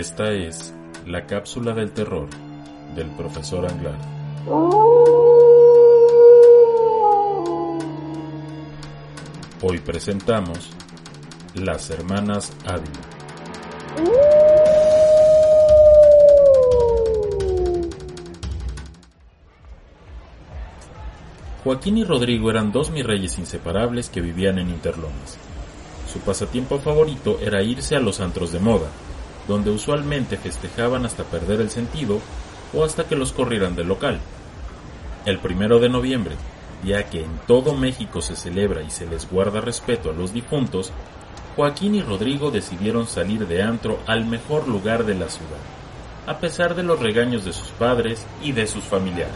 Esta es la cápsula del terror del profesor Anglar. Hoy presentamos Las Hermanas Ávila. Joaquín y Rodrigo eran dos mis reyes inseparables que vivían en Interlomas. Su pasatiempo favorito era irse a los antros de moda, donde usualmente festejaban hasta perder el sentido o hasta que los corrieran del local. El primero de noviembre, ya que en todo México se celebra y se les guarda respeto a los difuntos, Joaquín y Rodrigo decidieron salir de antro al mejor lugar de la ciudad, a pesar de los regaños de sus padres y de sus familiares.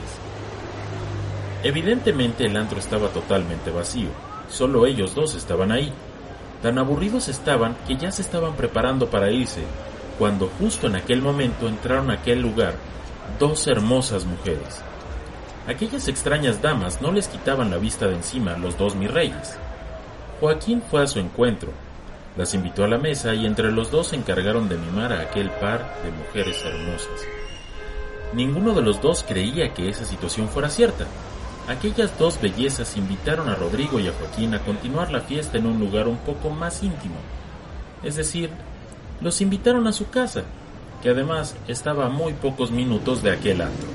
Evidentemente el antro estaba totalmente vacío, solo ellos dos estaban ahí. Tan aburridos estaban que ya se estaban preparando para irse, cuando justo en aquel momento entraron a aquel lugar dos hermosas mujeres. Aquellas extrañas damas no les quitaban la vista de encima los dos mis reyes. Joaquín fue a su encuentro, las invitó a la mesa y entre los dos se encargaron de mimar a aquel par de mujeres hermosas. Ninguno de los dos creía que esa situación fuera cierta. Aquellas dos bellezas invitaron a Rodrigo y a Joaquín a continuar la fiesta en un lugar un poco más íntimo. Es decir, los invitaron a su casa, que además estaba a muy pocos minutos de aquel antro.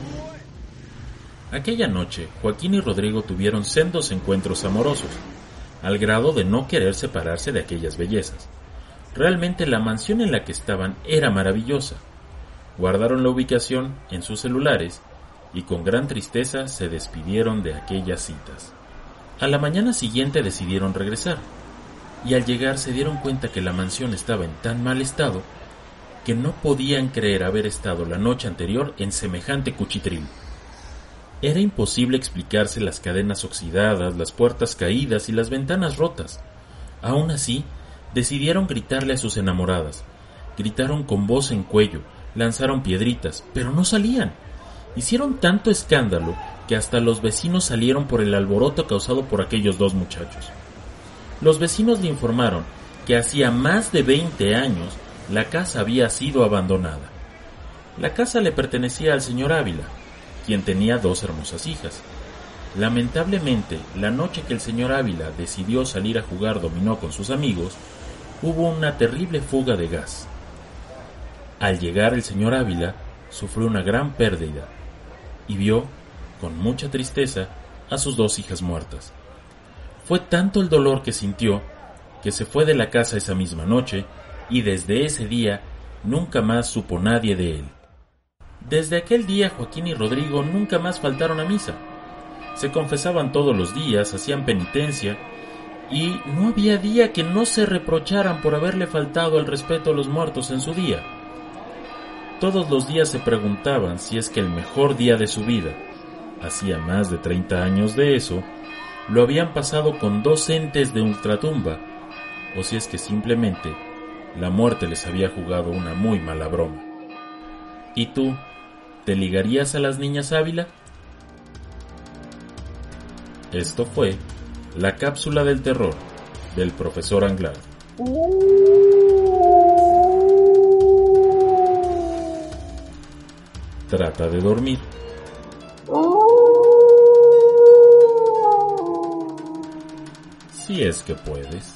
Aquella noche, Joaquín y Rodrigo tuvieron sendos encuentros amorosos, al grado de no querer separarse de aquellas bellezas. Realmente la mansión en la que estaban era maravillosa. Guardaron la ubicación en sus celulares y con gran tristeza se despidieron de aquellas citas. A la mañana siguiente decidieron regresar, y al llegar se dieron cuenta que la mansión estaba en tan mal estado que no podían creer haber estado la noche anterior en semejante cuchitril. Era imposible explicarse las cadenas oxidadas, las puertas caídas y las ventanas rotas. Aún así, decidieron gritarle a sus enamoradas. Gritaron con voz en cuello, lanzaron piedritas, pero no salían. Hicieron tanto escándalo que hasta los vecinos salieron por el alboroto causado por aquellos dos muchachos. Los vecinos le informaron que hacía más de 20 años la casa había sido abandonada. La casa le pertenecía al señor Ávila, quien tenía dos hermosas hijas. Lamentablemente, la noche que el señor Ávila decidió salir a jugar dominó con sus amigos, hubo una terrible fuga de gas. Al llegar el señor Ávila, sufrió una gran pérdida y vio, con mucha tristeza, a sus dos hijas muertas. Fue tanto el dolor que sintió que se fue de la casa esa misma noche y desde ese día nunca más supo nadie de él. Desde aquel día Joaquín y Rodrigo nunca más faltaron a misa. Se confesaban todos los días, hacían penitencia y no había día que no se reprocharan por haberle faltado el respeto a los muertos en su día. Todos los días se preguntaban si es que el mejor día de su vida, hacía más de 30 años de eso, lo habían pasado con dos entes de ultratumba, o si es que simplemente la muerte les había jugado una muy mala broma. ¿Y tú, te ligarías a las niñas Ávila? Esto fue la cápsula del terror del profesor Anglar. Trata de dormir. Si es que puedes.